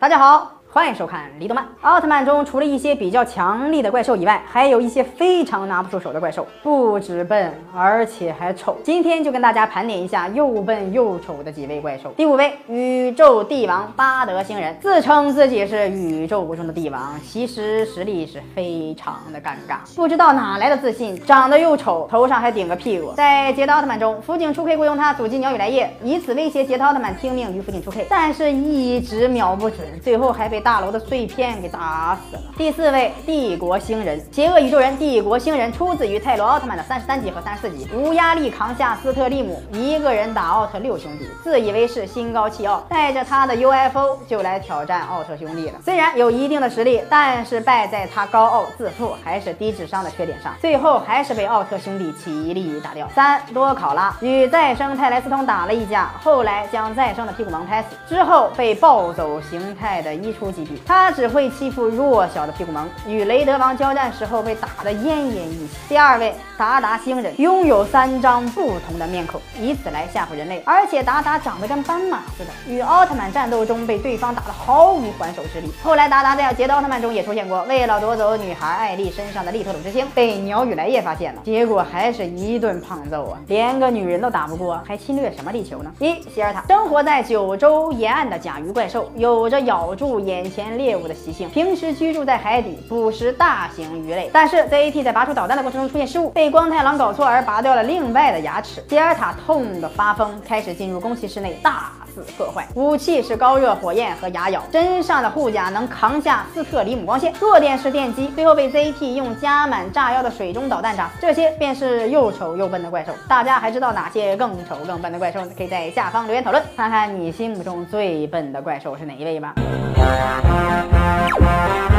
大家好。欢迎收看《离动漫》。奥特曼中除了一些比较强力的怪兽以外，还有一些非常拿不出手的怪兽，不止笨，而且还丑。今天就跟大家盘点一下又笨又丑的几位怪兽。第五位，宇宙帝王巴德星人，自称自己是宇宙无中的帝王，其实实力是非常的尴尬。不知道哪来的自信，长得又丑，头上还顶个屁股。在捷达奥特曼中，辅警出 K 雇佣他阻击鸟语来叶，以此威胁捷达奥特曼听命于辅警出 K，但是一直瞄不准，最后还被。大楼的碎片给打死了。第四位，帝国星人，邪恶宇宙人帝国星人出自于泰罗奥特曼的三十三集和三十四集，无压力扛下斯特利姆一个人打奥特六兄弟，自以为是心高气傲，带着他的 UFO 就来挑战奥特兄弟了。虽然有一定的实力，但是败在他高傲自负还是低智商的缺点上，最后还是被奥特兄弟齐力打掉。三多考拉与再生泰莱斯通打了一架，后来将再生的屁股萌拍死，之后被暴走形态的一出。击毙他只会欺负弱小的屁股萌，与雷德王交战时候被打得奄奄一息。第二位达达星人拥有三张不同的面孔，以此来吓唬人类，而且达达长得跟斑马似的，与奥特曼战斗中被对方打得毫无还手之力。后来达达在捷达奥特曼中也出现过，为了夺走女孩艾丽身上的利特鲁之星，被鸟语来叶发现了，结果还是一顿胖揍啊，连个女人都打不过，还侵略什么地球呢？一希尔塔生活在九州沿岸的甲鱼怪兽，有着咬住。眼前猎物的习性，平时居住在海底，捕食大型鱼类。但是 ZAT 在拔出导弹的过程中出现失误，被光太郎搞错而拔掉了另外的牙齿。吉尔塔痛得发疯，开始进入宫崎室内大肆破坏。武器是高热火焰和牙咬，身上的护甲能扛下斯特里姆光线，弱点是电击，最后被 ZT 用加满炸药的水中导弹炸。这些便是又丑又笨的怪兽。大家还知道哪些更丑更笨的怪兽呢？可以在下方留言讨论，看看你心目中最笨的怪兽是哪一位吧。